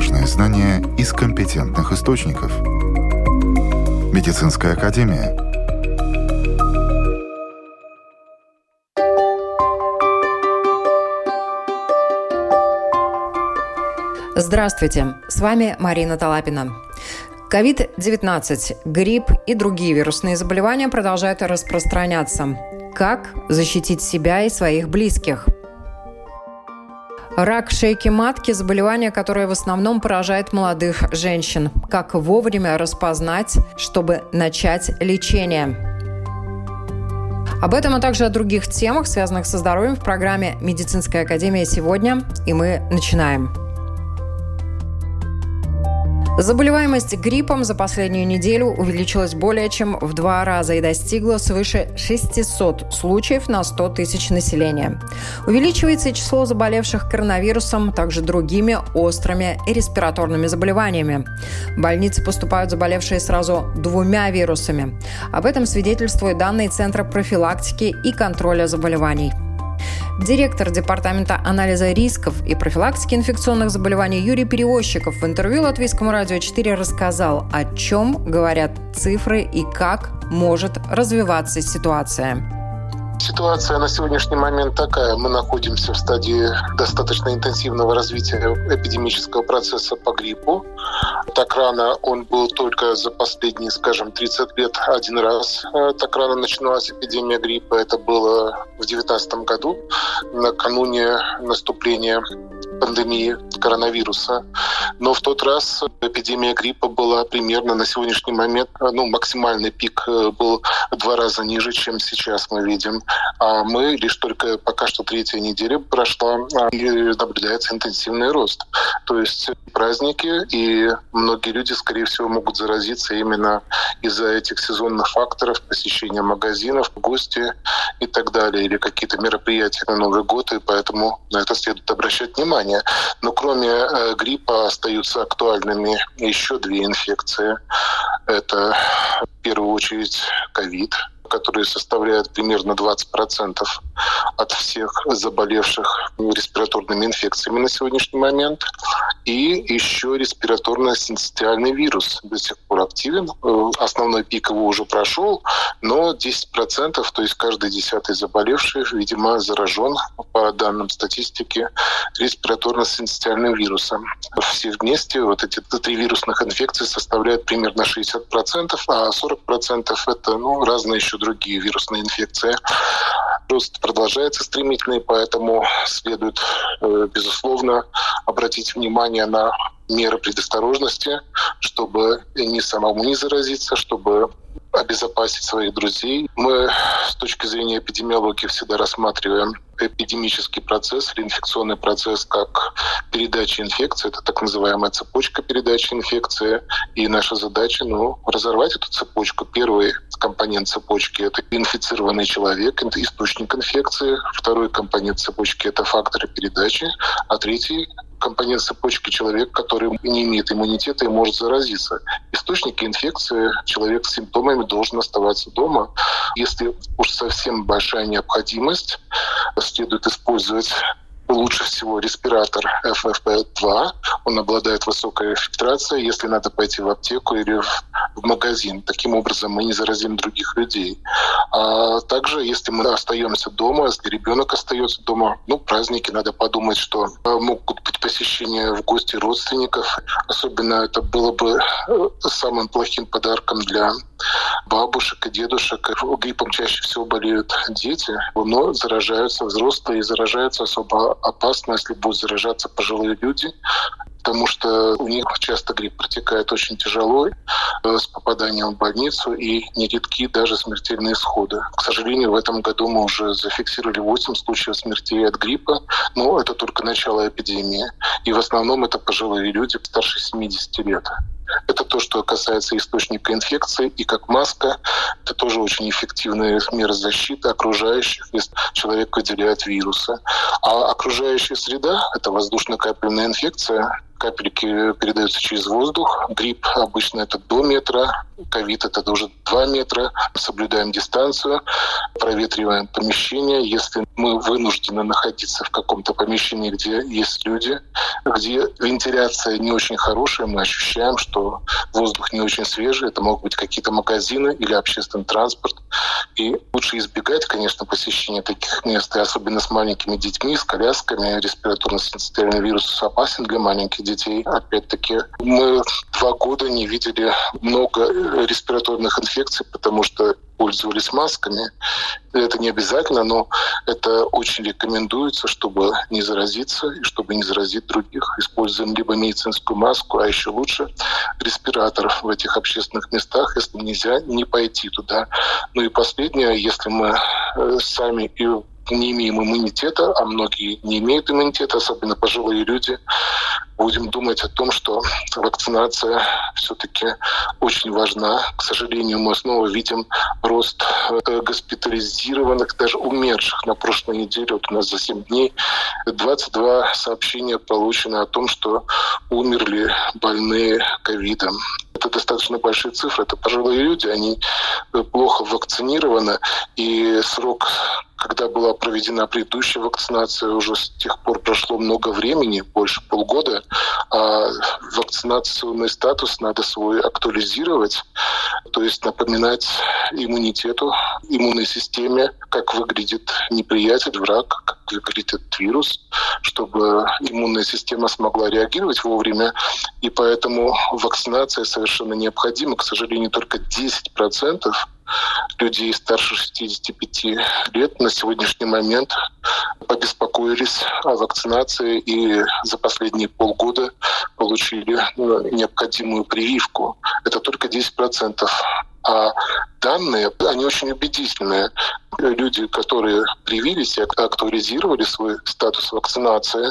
Важные знания из компетентных источников. Медицинская академия. Здравствуйте, с вами Марина Талапина. COVID-19, грипп и другие вирусные заболевания продолжают распространяться. Как защитить себя и своих близких? Рак шейки матки – заболевание, которое в основном поражает молодых женщин. Как вовремя распознать, чтобы начать лечение? Об этом, а также о других темах, связанных со здоровьем в программе «Медицинская академия сегодня». И мы начинаем. Заболеваемость гриппом за последнюю неделю увеличилась более чем в два раза и достигла свыше 600 случаев на 100 тысяч населения. Увеличивается и число заболевших коронавирусом, также другими острыми и респираторными заболеваниями. В больницы поступают заболевшие сразу двумя вирусами. Об этом свидетельствуют данные Центра профилактики и контроля заболеваний. Директор Департамента анализа рисков и профилактики инфекционных заболеваний Юрий Перевозчиков в интервью Латвийскому радио 4 рассказал, о чем говорят цифры и как может развиваться ситуация. Ситуация на сегодняшний момент такая. Мы находимся в стадии достаточно интенсивного развития эпидемического процесса по гриппу. Так рано он был только за последние, скажем, 30 лет один раз. Э, так рано начиналась эпидемия гриппа. Это было в 2019 году, накануне наступления пандемии коронавируса. Но в тот раз эпидемия гриппа была примерно на сегодняшний момент, ну, максимальный пик э, был в два раза ниже, чем сейчас мы видим. А мы лишь только пока что третья неделя прошла, а, и наблюдается интенсивный рост. То есть праздники, и многие люди, скорее всего, могут заразиться именно из-за этих сезонных факторов, посещения магазинов, гости и так далее, или какие-то мероприятия на Новый год, и поэтому на это следует обращать внимание. Но кроме э, гриппа остаются актуальными еще две инфекции. Это в первую очередь ковид, которые составляют примерно 20% от всех заболевших респираторными инфекциями на сегодняшний момент. И еще респираторно-синцитиальный вирус до сих пор активен. Э, основной пик его уже прошел, но 10%, то есть каждый десятый заболевший, видимо, заражен, по данным статистики, респираторно-синцитиальным вирусом. Все вместе вот эти три вирусных инфекции составляют примерно 60%, а 40% это ну, разные еще другие вирусные инфекции. Рост продолжается стремительный, поэтому следует, э, безусловно, обратить внимание на меры предосторожности, чтобы не самому не заразиться, чтобы обезопасить своих друзей. Мы с точки зрения эпидемиологии всегда рассматриваем эпидемический процесс или инфекционный процесс как передача инфекции. Это так называемая цепочка передачи инфекции. И наша задача ну, разорвать эту цепочку. Первый компонент цепочки – это инфицированный человек, это источник инфекции. Второй компонент цепочки – это факторы передачи. А третий компонент цепочки человек, который не имеет иммунитета и может заразиться. Источники инфекции человек с симптомами должен оставаться дома. Если уж совсем большая необходимость, следует использовать лучше всего респиратор FFP2. Он обладает высокой фильтрацией, если надо пойти в аптеку или в, магазин. Таким образом мы не заразим других людей. А также, если мы остаемся дома, если ребенок остается дома, ну, праздники, надо подумать, что э, могут быть посещения в гости родственников. Особенно это было бы э, самым плохим подарком для бабушек и дедушек. Гриппом чаще всего болеют дети, но заражаются взрослые и заражаются особо опасно, если будут заражаться пожилые люди, потому что у них часто грипп протекает очень тяжело э, с попаданием в больницу и нередки даже смертельные исходы. К сожалению, в этом году мы уже зафиксировали 8 случаев смертей от гриппа, но это только начало эпидемии. И в основном это пожилые люди старше 70 лет. Это то, что касается источника инфекции. И как маска, это тоже очень эффективная мера защиты окружающих, если человек выделяет вирусы. А окружающая среда – это воздушно-капельная инфекция, капельки передаются через воздух. Грипп обычно это до метра, ковид это уже 2 метра. Соблюдаем дистанцию, проветриваем помещение. Если мы вынуждены находиться в каком-то помещении, где есть люди, где вентиляция не очень хорошая, мы ощущаем, что воздух не очень свежий. Это могут быть какие-то магазины или общественный транспорт. И лучше избегать, конечно, посещения таких мест, и особенно с маленькими детьми, с колясками. Респираторно-синцитиальный вирус опасен для маленьких детей. Опять-таки, мы два года не видели много респираторных инфекций, потому что пользовались масками. Это не обязательно, но это очень рекомендуется, чтобы не заразиться и чтобы не заразить других. Используем либо медицинскую маску, а еще лучше респиратор в этих общественных местах, если нельзя не пойти туда. Ну и последнее, если мы э, сами и не имеем иммунитета, а многие не имеют иммунитета, особенно пожилые люди, будем думать о том, что вакцинация все-таки очень важна. К сожалению, мы снова видим рост э, госпитализированных, даже умерших. На прошлой неделе, вот у нас за 7 дней, 22 сообщения получено о том, что умерли больные ковидом. Это достаточно большие цифры. Это пожилые люди, они э, плохо вакцинированы, и срок когда была проведена предыдущая вакцинация, уже с тех пор прошло много времени, больше полгода, а вакцинационный статус надо свой актуализировать, то есть напоминать иммунитету, иммунной системе, как выглядит неприятель, враг, как выглядит этот вирус, чтобы иммунная система смогла реагировать вовремя. И поэтому вакцинация совершенно необходима. К сожалению, только 10% людей старше 65 лет на сегодняшний момент побеспокоились о вакцинации и за последние полгода получили ну, необходимую прививку. Это только 10%. А данные, они очень убедительные. Люди, которые привились и актуализировали свой статус вакцинации,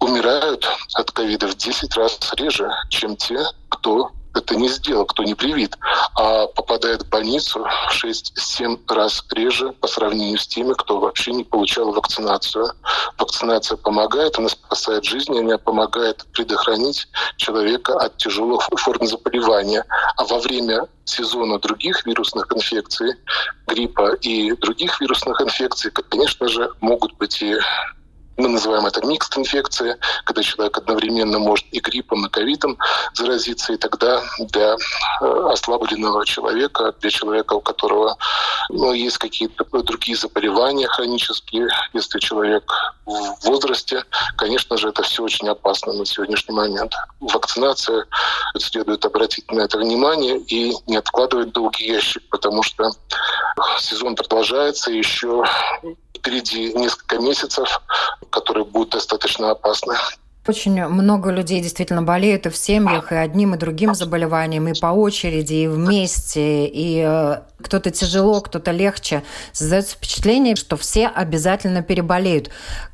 умирают от ковида в 10 раз реже, чем те, кто это не сделал, кто не привит, а попадает в больницу в 6-7 раз реже по сравнению с теми, кто вообще не получал вакцинацию. Вакцинация помогает, она спасает жизни, она помогает предохранить человека от тяжелых форм заболевания. А во время сезона других вирусных инфекций, гриппа и других вирусных инфекций, конечно же, могут быть и мы называем это микст инфекция, когда человек одновременно может и гриппом, и ковидом заразиться, и тогда для э, ослабленного человека, для человека, у которого ну, есть какие-то другие заболевания хронические, если человек в возрасте, конечно же, это все очень опасно на сегодняшний момент. Вакцинация, следует обратить на это внимание и не откладывать долгий ящик, потому что сезон продолжается, еще впереди несколько месяцев, которые будут достаточно опасны. Очень много людей действительно болеют и в семьях, и одним, и другим заболеванием, и по очереди, и вместе, и э, кто-то тяжело, кто-то легче. Создается впечатление, что все обязательно переболеют.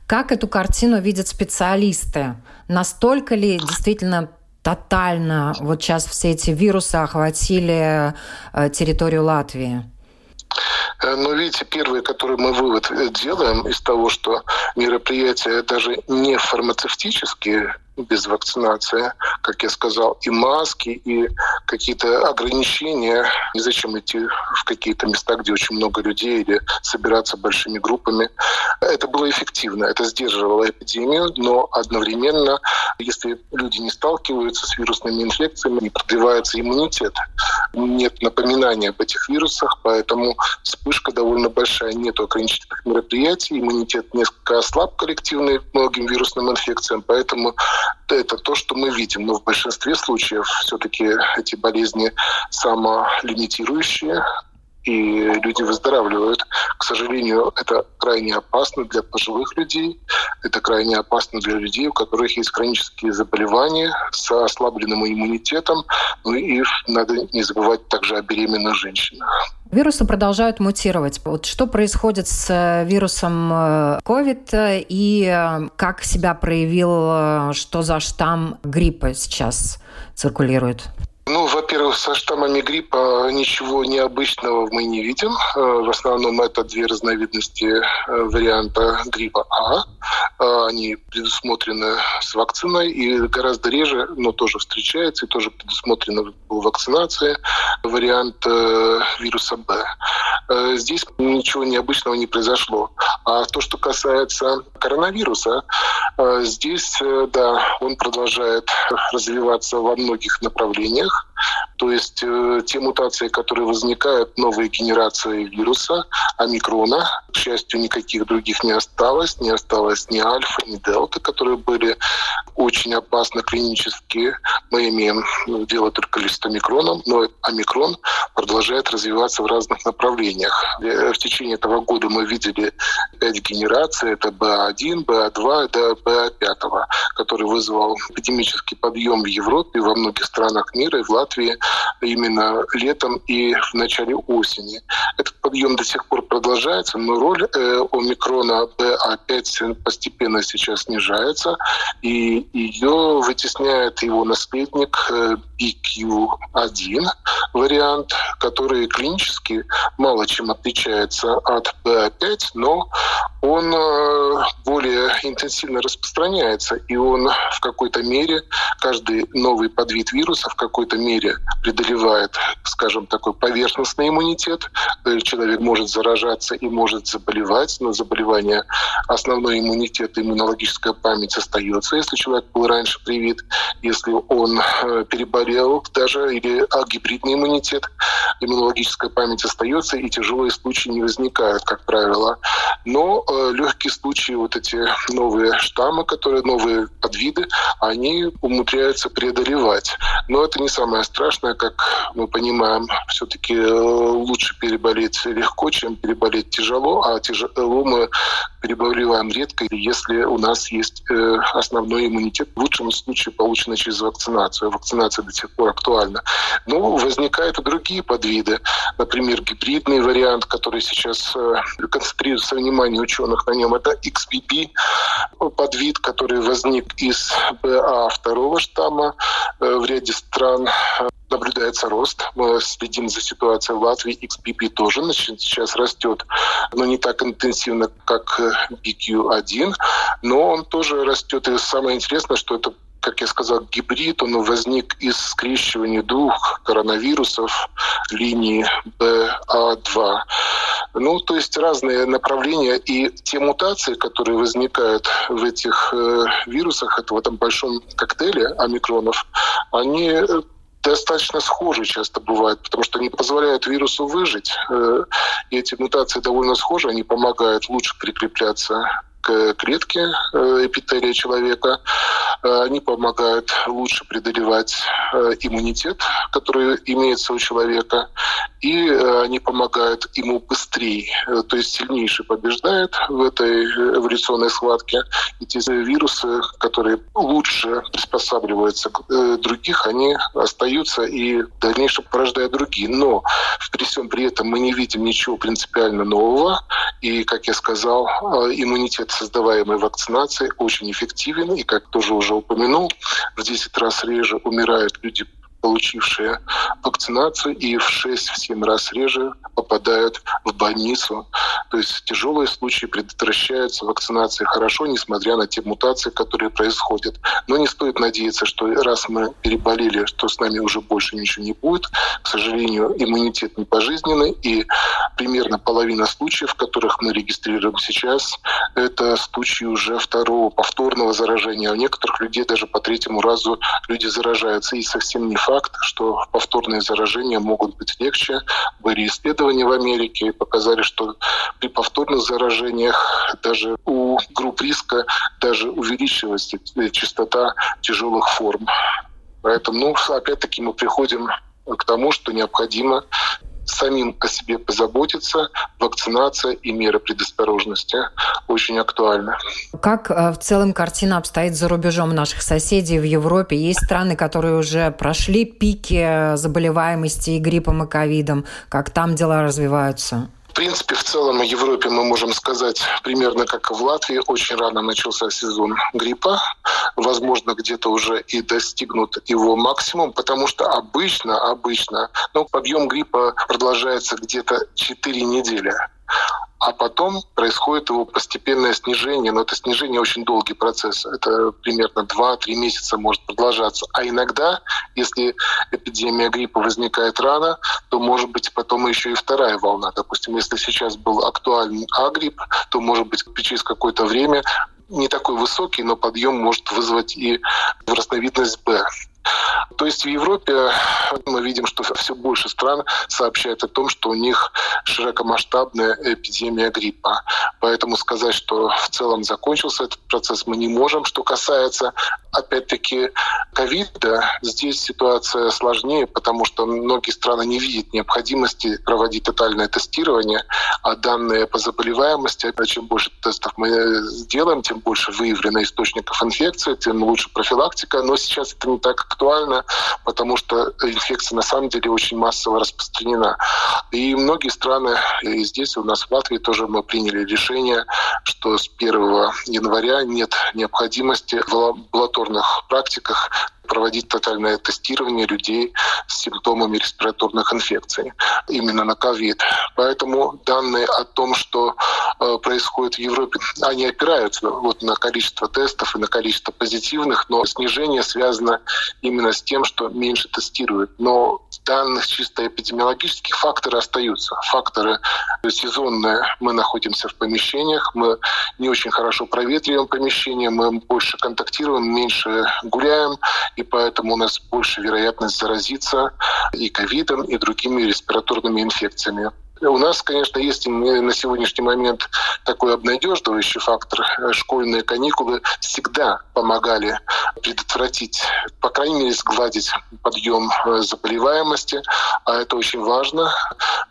Как эту картину видят специалисты? Настолько ли действительно тотально вот сейчас все эти вирусы охватили э, территорию Латвии? Э, но видите, первый, который мы вывод э, делаем из того, что мероприятия даже не фармацевтические, без вакцинации, как я сказал, и маски, и какие-то ограничения. Незачем идти в какие-то места, где очень много людей, или собираться большими группами. Это было эффективно, это сдерживало эпидемию, но одновременно, если люди не сталкиваются с вирусными инфекциями, не продлевается иммунитет. Нет напоминания об этих вирусах, поэтому вспышка довольно большая. Нет ограничительных мероприятий, иммунитет несколько ослаб коллективный многим вирусным инфекциям, поэтому это то, что мы видим. Но в большинстве случаев все-таки эти болезни самолимитирующие, и люди выздоравливают. К сожалению, это крайне опасно для пожилых людей, это крайне опасно для людей, у которых есть хронические заболевания с ослабленным иммунитетом. Ну и надо не забывать также о беременных женщинах. Вирусы продолжают мутировать. Вот что происходит с э, вирусом COVID э, и э, как себя проявил, что за штамм гриппа сейчас циркулирует? Ну, во-первых, со штаммами гриппа ничего необычного мы не видим. Э, в основном это две разновидности э, варианта гриппа А. Э, они предусмотрены с вакциной и гораздо реже, но тоже встречается и тоже предусмотрена вакцинация вариант вируса Б. Здесь ничего необычного не произошло. А то, что касается коронавируса, здесь, да, он продолжает развиваться во многих направлениях. То есть э, те мутации, которые возникают, новые генерации вируса, омикрона, к счастью, никаких других не осталось, не осталось ни альфа, ни дельта, которые были очень опасны клинически. Мы имеем дело только лишь с омикроном, но омикрон продолжает развиваться в разных направлениях. Э, в течение этого года мы видели пять генераций, это БА1, БА2, да, БА5, который вызвал эпидемический подъем в Европе, во многих странах мира, и в Латвии именно летом и в начале осени. Этот подъем до сих пор продолжается, но роль э, омикрона БА5 постепенно сейчас снижается, и ее вытесняет его наследник э, BQ1 вариант, который клинически мало чем отличается от BA5, но он э, более интенсивно распространяется, и он в какой-то мере, каждый новый подвид вируса в какой-то мере преодолевает, скажем, такой поверхностный иммунитет. Э, человек может заражаться и может заболевать, но заболевание, основной иммунитет, иммунологическая память остается, если человек был раньше привит, если он э, переболел даже, или а, гибридный иммунитет, иммунологическая память остается, и тяжелые случаи не возникают, как правило. Но э, легкие случаи, вот эти новые штаммы, которые новые подвиды, они умудряются преодолевать. Но это не самое страшное, как мы понимаем, все-таки э, лучше переболеть легко, чем переболеть тяжело, а тяжело мы переболеваем редко, если у нас есть э, основной иммунитет, в лучшем случае полученный через вакцинацию. Вакцинация до сих пор актуальна. Но возникают и другие подвиды. Например, гибридный вариант, который сейчас э, концентрируется внимание ученых на нем, это XBB подвид, который возник из БА второго штамма э, в ряде стран наблюдается рост. Мы следим за ситуацией в Латвии. XBB тоже сейчас растет, но не так интенсивно, как BQ1, но он тоже растет. И самое интересное, что это как я сказал, гибрид, он возник из скрещивания двух коронавирусов линии BA2. Ну, то есть разные направления и те мутации, которые возникают в этих э, вирусах, это в этом большом коктейле омикронов, они э, достаточно схожи часто бывают, потому что они позволяют вирусу выжить. Э, и эти мутации довольно схожи, они помогают лучше прикрепляться к клетке э, эпителия человека. Э, они помогают лучше преодолевать э, иммунитет, который имеется у человека, и они помогают ему быстрее, то есть сильнейший побеждает в этой эволюционной схватке. Эти вирусы, которые лучше приспосабливаются к других, они остаются и в дальнейшем порождают другие. Но при всем при этом мы не видим ничего принципиально нового. И, как я сказал, иммунитет создаваемой вакцинации очень эффективен. И, как тоже уже упомянул, в 10 раз реже умирают люди получившие вакцинацию, и в 6-7 раз реже попадают в больницу. То есть тяжелые случаи предотвращаются вакцинацией хорошо, несмотря на те мутации, которые происходят. Но не стоит надеяться, что раз мы переболели, что с нами уже больше ничего не будет. К сожалению, иммунитет не пожизненный, и примерно половина случаев, которых мы регистрируем сейчас, это случаи уже второго повторного заражения. У некоторых людей даже по третьему разу люди заражаются. И совсем не факт, что повторные заражения могут быть легче. Были исследования в Америке показали, что при повторных заражениях даже у групп риска даже увеличивается частота тяжелых форм. Поэтому, ну, опять-таки мы приходим к тому, что необходимо самим о себе позаботиться, вакцинация и меры предосторожности очень актуальны. Как э, в целом картина обстоит за рубежом наших соседей в Европе? Есть страны, которые уже прошли пики заболеваемости и гриппом, и ковидом. Как там дела развиваются? В принципе, в целом в Европе мы можем сказать примерно как и в Латвии. Очень рано начался сезон гриппа. Возможно, где-то уже и достигнут его максимум, потому что обычно, обычно, ну, объем гриппа продолжается где-то 4 недели а потом происходит его постепенное снижение, но это снижение очень долгий процесс, это примерно 2-3 месяца может продолжаться. А иногда, если эпидемия гриппа возникает рано, то может быть потом еще и вторая волна. Допустим, если сейчас был актуален А-грипп, то может быть через какое-то время не такой высокий, но подъем может вызвать и разновидность Б. То есть в Европе мы видим, что все больше стран сообщают о том, что у них широкомасштабная эпидемия гриппа. Поэтому сказать, что в целом закончился этот процесс, мы не можем. Что касается, опять-таки, ковида, здесь ситуация сложнее, потому что многие страны не видят необходимости проводить тотальное тестирование, а данные по заболеваемости, чем больше тестов мы сделаем, тем больше выявлено источников инфекции, тем лучше профилактика. Но сейчас это не так актуально, потому что инфекция на самом деле очень массово распространена. И многие страны, и здесь у нас в Латвии тоже мы приняли решение, что с 1 января нет необходимости в амбулаторных практиках проводить тотальное тестирование людей с симптомами респираторных инфекций именно на ковид. Поэтому данные о том, что э, происходит в Европе, они опираются вот на количество тестов и на количество позитивных, но снижение связано именно с тем, что меньше тестируют. Но данных чисто эпидемиологических факторы остаются. Факторы сезонные. Мы находимся в помещениях, мы не очень хорошо проветриваем помещение, мы больше контактируем, меньше гуляем, и поэтому у нас больше вероятность заразиться и ковидом, и другими респираторными инфекциями. У нас, конечно, есть на сегодняшний момент такой обнадеживающий фактор. Школьные каникулы всегда помогали предотвратить, по крайней мере, сгладить подъем э, заболеваемости, а это очень важно,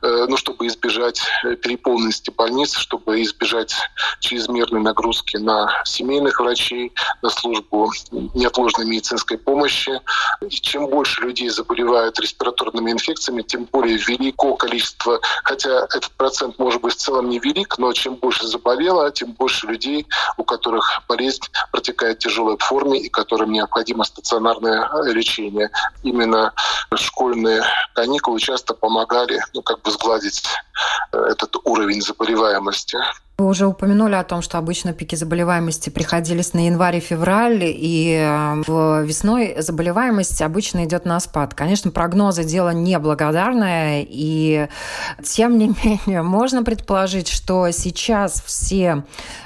э, ну, чтобы избежать переполненности больниц, чтобы избежать чрезмерной нагрузки на семейных врачей, на службу неотложной медицинской помощи. И чем больше людей заболевают респираторными инфекциями, тем более велико количество, хотя этот процент может быть в целом невелик, но чем больше заболело, тем больше людей, у которых болезнь протекает в тяжелой форме и которым необходимо стационарное лечение. Именно школьные каникулы часто помогали ну, как бы сгладить э, этот уровень заболеваемости. Вы уже упомянули о том, что обычно пики заболеваемости приходились на январь и февраль, и э, в весной заболеваемость обычно идет на спад. Конечно, прогнозы дело неблагодарное, и тем не менее можно предположить, что сейчас все,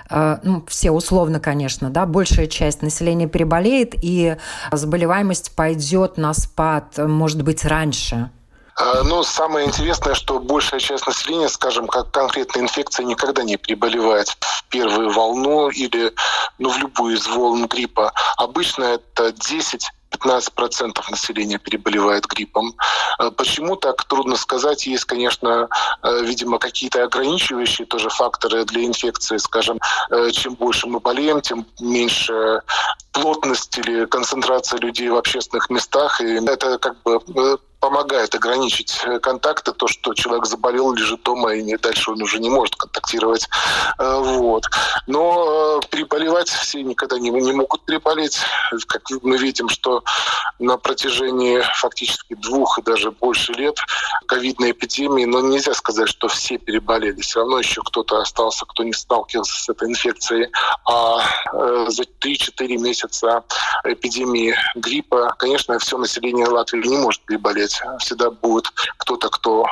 э, ну, все условно, конечно, да, большая часть населения переболеет, и заболеваемость пойдет на спад, может быть, раньше. А, ну, самое интересное, что большая часть населения, скажем, как конкретная инфекция, никогда не переболевает в первую волну или ну, в любую из волн гриппа. Обычно это 10 15% населения переболевает гриппом. А почему так, трудно сказать. Есть, конечно, э, видимо, какие-то ограничивающие тоже факторы для инфекции. Скажем, э, чем больше мы болеем, тем меньше плотность или концентрация людей в общественных местах. И это как бы э, помогает ограничить э, контакты, то, что человек заболел, лежит дома, и не, дальше он уже не может контактировать. Э, вот. Но э, переболевать все никогда не, не могут переболеть. Как мы видим, что на протяжении фактически двух и даже больше лет ковидной эпидемии, но нельзя сказать, что все переболели. Все равно еще кто-то остался, кто не сталкивался с этой инфекцией. А за 3-4 месяца эпидемии гриппа, конечно, все население Латвии не может переболеть всегда будет кто-то, кто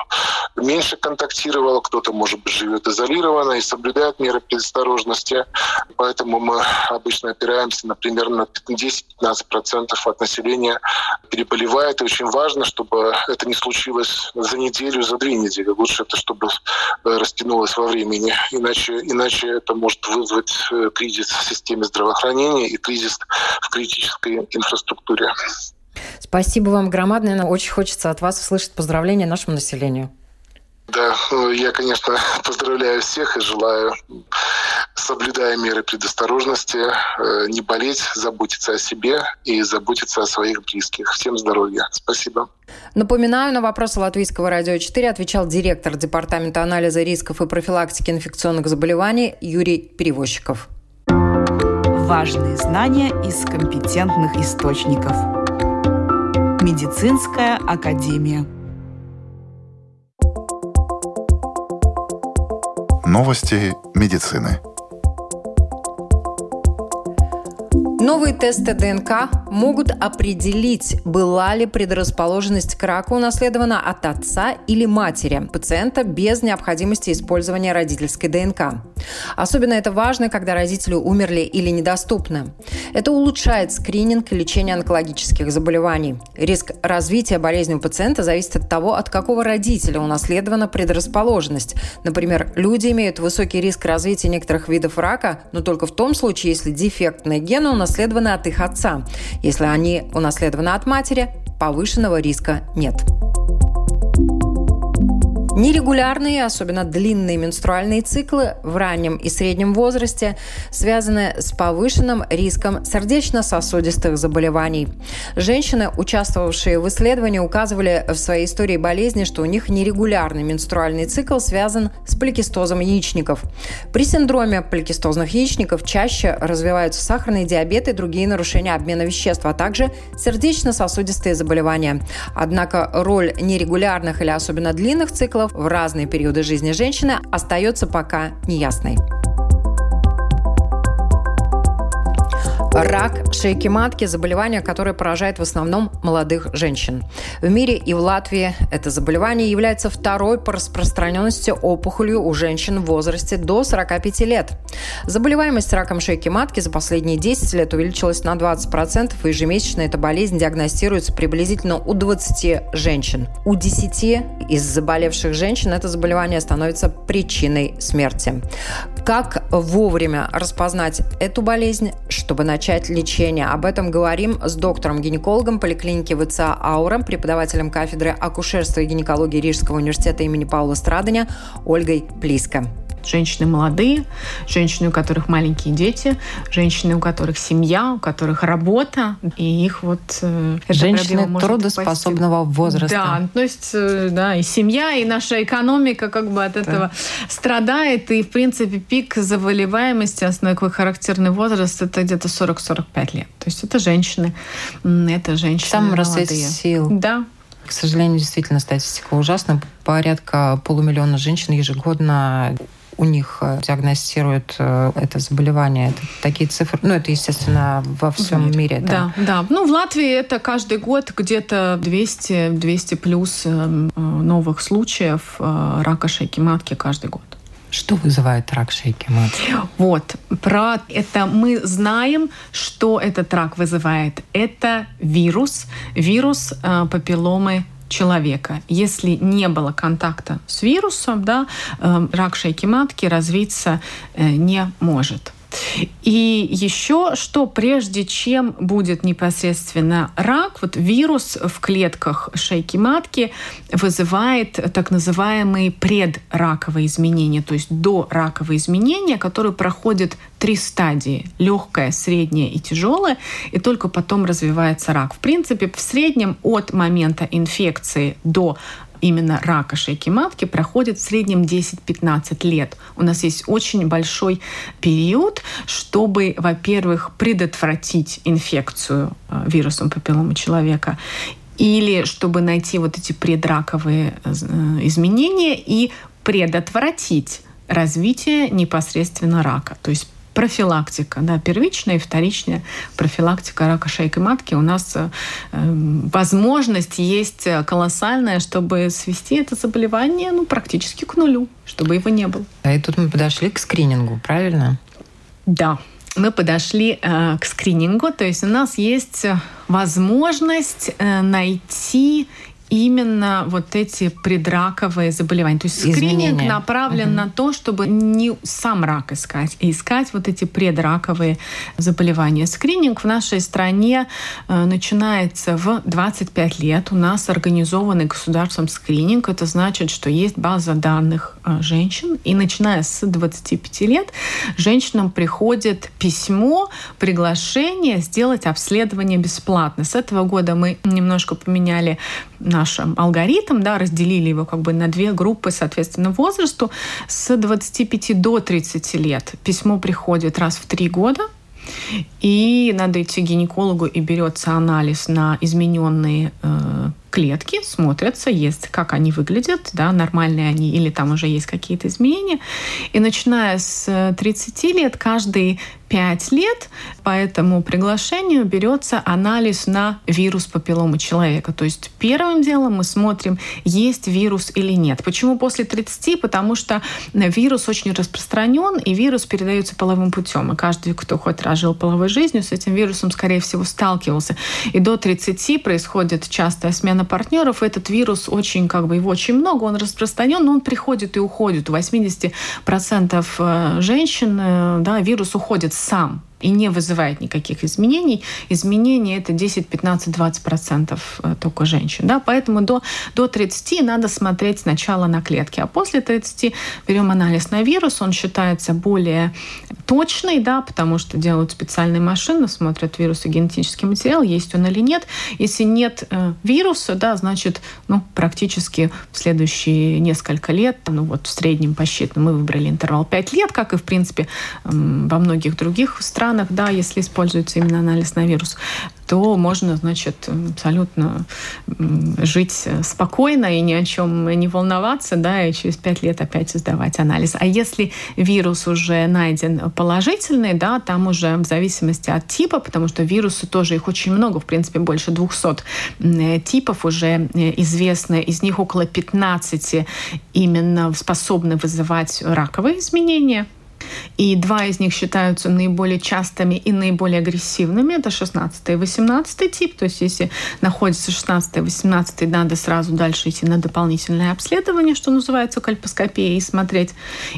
меньше контактировал, кто-то, может быть, живет изолированно и соблюдает меры предосторожности. Поэтому мы обычно опираемся, например, на 10-15% от населения переболевает. И очень важно, чтобы это не случилось за неделю, за две недели. Лучше это, чтобы растянулось во времени. Иначе, иначе это может вызвать э, кризис в системе здравоохранения и кризис в критической инфраструктуре. Спасибо вам громадное. Очень хочется от вас услышать поздравления нашему населению. Да, ну, я, конечно, поздравляю всех и желаю, соблюдая меры предосторожности, э, не болеть, заботиться о себе и заботиться о своих близких. Всем здоровья. Спасибо. Напоминаю, на вопросы Латвийского радио 4 отвечал директор Департамента анализа рисков и профилактики инфекционных заболеваний Юрий Перевозчиков. Важные знания из компетентных источников. Медицинская академия. Новости медицины. Новые тесты ДНК могут определить, была ли предрасположенность к раку унаследована от отца или матери пациента без необходимости использования родительской ДНК. Особенно это важно, когда родители умерли или недоступны. Это улучшает скрининг и лечение онкологических заболеваний. Риск развития болезни у пациента зависит от того, от какого родителя унаследована предрасположенность. Например, люди имеют высокий риск развития некоторых видов рака, но только в том случае, если дефектные гены у нас унаследованы от их отца. Если они унаследованы от матери, повышенного риска нет. Нерегулярные, особенно длинные менструальные циклы в раннем и среднем возрасте связаны с повышенным риском сердечно-сосудистых заболеваний. Женщины, участвовавшие в исследовании, указывали в своей истории болезни, что у них нерегулярный менструальный цикл связан с поликистозом яичников. При синдроме поликистозных яичников чаще развиваются сахарный диабет и другие нарушения обмена веществ, а также сердечно-сосудистые заболевания. Однако роль нерегулярных или особенно длинных циклов в разные периоды жизни женщины остается пока неясной. Рак шейки матки – заболевание, которое поражает в основном молодых женщин. В мире и в Латвии это заболевание является второй по распространенности опухолью у женщин в возрасте до 45 лет. Заболеваемость раком шейки матки за последние 10 лет увеличилась на 20%, и ежемесячно эта болезнь диагностируется приблизительно у 20 женщин. У 10 из заболевших женщин это заболевание становится причиной смерти. Как вовремя распознать эту болезнь, чтобы начать лечение? Об этом говорим с доктором-гинекологом поликлиники ВЦА «Аура», преподавателем кафедры акушерства и гинекологии Рижского университета имени Паула Страдания Ольгой Плиско женщины молодые, женщины, у которых маленькие дети, женщины, у которых семья, у которых работа, и их вот... Э, женщины трудоспособного возраста. Да, то есть, э, да, и семья, и наша экономика как бы от этого да. страдает, и, в принципе, пик заболеваемости, основной характерный возраст, это где-то 40-45 лет. То есть это женщины, это женщины Сам молодые. сил. Да, к сожалению, действительно, статистика ужасна. Порядка полумиллиона женщин ежегодно у них э, диагностируют э, это заболевание. Это такие цифры, ну, это, естественно, во всем Мир. мире. Да. да, да. Ну, в Латвии это каждый год где-то 200, 200 плюс э, новых случаев рака шейки матки каждый год. Что вызывает рак шейки матки? Вот, про это мы знаем, что этот рак вызывает. Это вирус, вирус э, папилломы человека. Если не было контакта с вирусом, да, э, рак шейки матки развиться э, не может. И еще что, прежде чем будет непосредственно рак, вот вирус в клетках шейки матки вызывает так называемые предраковые изменения, то есть до раковые изменения, которые проходят три стадии – легкое, среднее и тяжелое, и только потом развивается рак. В принципе, в среднем от момента инфекции до именно рака шейки матки проходит в среднем 10-15 лет. У нас есть очень большой период, чтобы, во-первых, предотвратить инфекцию э, вирусом папилломы человека, или чтобы найти вот эти предраковые э, изменения и предотвратить развитие непосредственно рака. То есть профилактика, да, первичная и вторичная профилактика рака шейки матки. У нас э, возможность есть колоссальная, чтобы свести это заболевание ну, практически к нулю, чтобы его не было. А и тут мы подошли к скринингу, правильно? Да, мы подошли э, к скринингу, то есть у нас есть возможность э, найти именно вот эти предраковые заболевания. То есть скрининг Изменения. направлен угу. на то, чтобы не сам рак искать, а искать вот эти предраковые заболевания. Скрининг в нашей стране э, начинается в 25 лет. У нас организованный государством скрининг. Это значит, что есть база данных э, женщин. И начиная с 25 лет женщинам приходит письмо, приглашение сделать обследование бесплатно. С этого года мы немножко поменяли наш алгоритм, да, разделили его как бы на две группы, соответственно, возрасту. С 25 до 30 лет письмо приходит раз в три года, И надо идти к гинекологу и берется анализ на измененные э, клетки, смотрятся, есть, как они выглядят, да, нормальные они или там уже есть какие-то изменения. И начиная с 30 лет, каждый 5 лет по этому приглашению берется анализ на вирус папилломы человека. То есть первым делом мы смотрим, есть вирус или нет. Почему после 30? Потому что вирус очень распространен, и вирус передается половым путем. И каждый, кто хоть раз жил половой жизнью, с этим вирусом, скорее всего, сталкивался. И до 30 происходит частая смена партнеров. Этот вирус очень, как бы, его очень много, он распространен, но он приходит и уходит. У 80% э, женщин э, да, вирус уходит сам и не вызывает никаких изменений. Изменения это 10, 15, 20 процентов э, только женщин. Да? Поэтому до, до 30 надо смотреть сначала на клетки, а после 30 берем анализ на вирус, он считается более точный, да, потому что делают специальные машины, смотрят вирус и генетический материал, есть он или нет. Если нет э, вируса, да, значит, ну, практически в следующие несколько лет, ну вот в среднем посчитано, мы выбрали интервал 5 лет, как и, в принципе, э, во многих других странах, странах, да, если используется именно анализ на вирус, то можно, значит, абсолютно жить спокойно и ни о чем не волноваться, да, и через пять лет опять сдавать анализ. А если вирус уже найден положительный, да, там уже в зависимости от типа, потому что вирусы тоже, их очень много, в принципе, больше 200 типов уже известно, из них около 15 именно способны вызывать раковые изменения, и два из них считаются наиболее частыми и наиболее агрессивными. Это 16 и 18 тип. То есть если находится 16 и 18, надо сразу дальше идти на дополнительное обследование, что называется кальпоскопия, и смотреть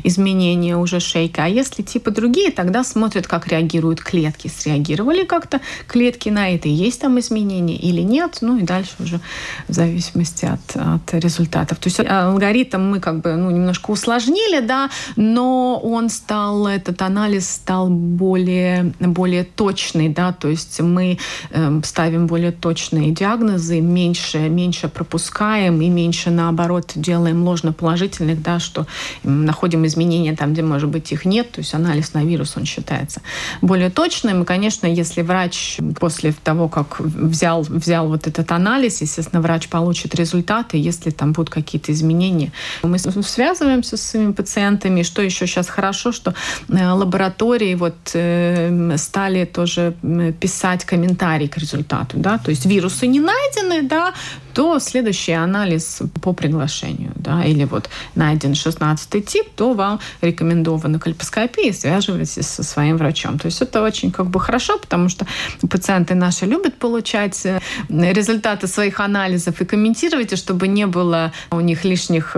изменения уже шейка. А если типы другие, тогда смотрят, как реагируют клетки. Среагировали как-то клетки на это, есть там изменения или нет. Ну и дальше уже в зависимости от, от результатов. То есть алгоритм мы как бы ну, немножко усложнили, да, но он стал стал, этот анализ стал более, более точный, да, то есть мы э, ставим более точные диагнозы, меньше, меньше пропускаем и меньше, наоборот, делаем ложноположительных, да, что находим изменения там, где, может быть, их нет, то есть анализ на вирус, он считается более точным. И, конечно, если врач после того, как взял, взял вот этот анализ, естественно, врач получит результаты, если там будут какие-то изменения. Мы связываемся с своими пациентами, что еще сейчас хорошо, что лаборатории вот э, стали тоже писать комментарии к результату, да, то есть вирусы не найдены, да, то следующий анализ по приглашению, да, или вот найден 16 тип, то вам рекомендована кальпоскопия, связывайтесь со своим врачом. То есть это очень как бы хорошо, потому что пациенты наши любят получать э, результаты своих анализов и комментировать, чтобы не было у них лишних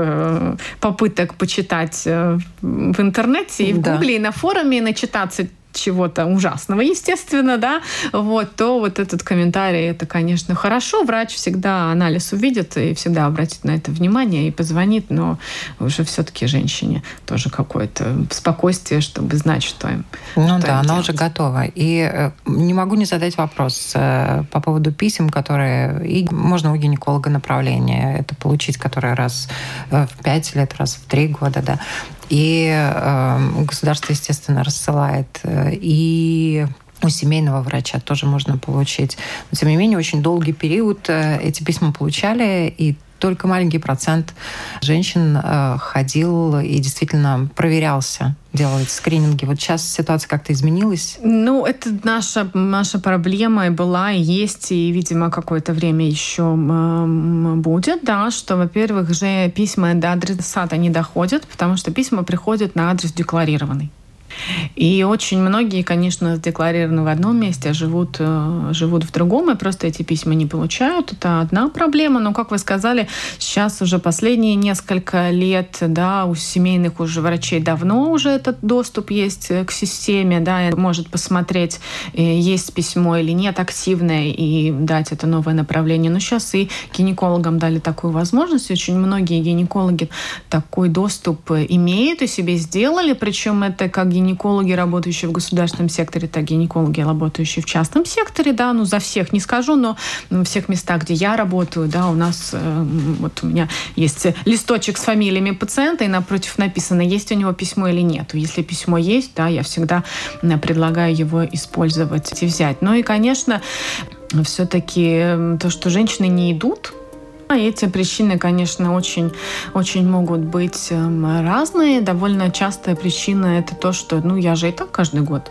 попыток почитать в интернете и в да. Гугле, и на форуме, и начитаться чего-то ужасного, естественно, да, вот, то вот этот комментарий, это, конечно, хорошо. Врач всегда анализ увидит и всегда обратит на это внимание и позвонит, но уже все-таки женщине тоже какое-то спокойствие, чтобы знать, что им Ну что да, им она делать. уже готова. И э, не могу не задать вопрос э, по поводу писем, которые и можно у гинеколога направление это получить, которые раз э, в пять лет, раз в три года, да. И э, государство, естественно, рассылает. Э, и у семейного врача тоже можно получить. Но, тем не менее, очень долгий период э, эти письма получали, и только маленький процент женщин э, ходил и действительно проверялся, делал эти скрининги. Вот сейчас ситуация как-то изменилась? Ну, это наша, наша проблема и была, и есть, и, видимо, какое-то время еще будет, да, что, во-первых, же письма до адресата не доходят, потому что письма приходят на адрес декларированный. И очень многие, конечно, задекларированы в одном месте, а живут, э, живут в другом, и просто эти письма не получают. Это одна проблема. Но, как вы сказали, сейчас уже последние несколько лет, да, у семейных уже врачей давно уже этот доступ есть к системе, да, может посмотреть, э, есть письмо или нет активное, и дать это новое направление. Но сейчас и гинекологам дали такую возможность. Очень многие гинекологи такой доступ имеют и себе сделали, причем это как гинекологи гинекологи, работающие в государственном секторе, так гинекологи, работающие в частном секторе, да, ну за всех не скажу, но в всех местах, где я работаю, да, у нас э, вот у меня есть листочек с фамилиями пациента, и напротив написано, есть у него письмо или нет. Если письмо есть, да, я всегда предлагаю его использовать и взять. Ну и, конечно, все-таки то, что женщины не идут эти причины, конечно, очень, очень могут быть эм, разные. Довольно частая причина это то, что, ну, я же и так каждый год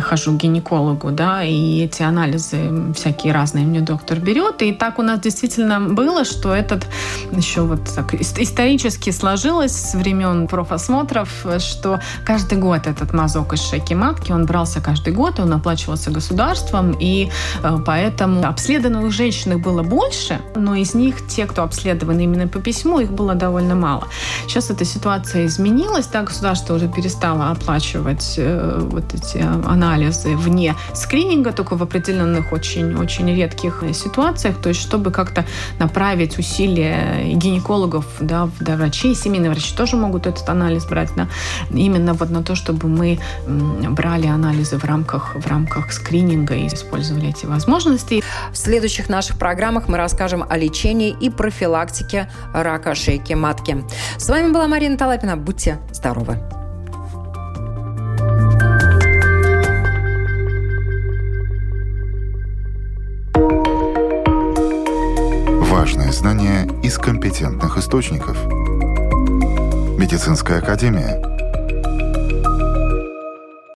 хожу к гинекологу, да, и эти анализы всякие разные мне доктор берет. И так у нас действительно было, что этот еще вот так исторически сложилось с времен профосмотров, что каждый год этот мазок из шейки матки, он брался каждый год, он оплачивался государством, и э, поэтому обследованных женщин было больше, но из них те, кто обследованы именно по письму, их было довольно мало. Сейчас эта ситуация изменилась, да, государство уже перестало оплачивать э, вот эти анализы вне скрининга, только в определенных очень-очень редких ситуациях, то есть чтобы как-то направить усилия гинекологов, да, да, врачей, семейные врачи тоже могут этот анализ брать, да, именно вот на то, чтобы мы брали анализы в рамках, в рамках скрининга и использовали эти возможности. В следующих наших программах мы расскажем о лечении и профилактике рака шейки матки. С вами была Марина Талапина. Будьте здоровы! Важные знания из компетентных источников. Медицинская академия –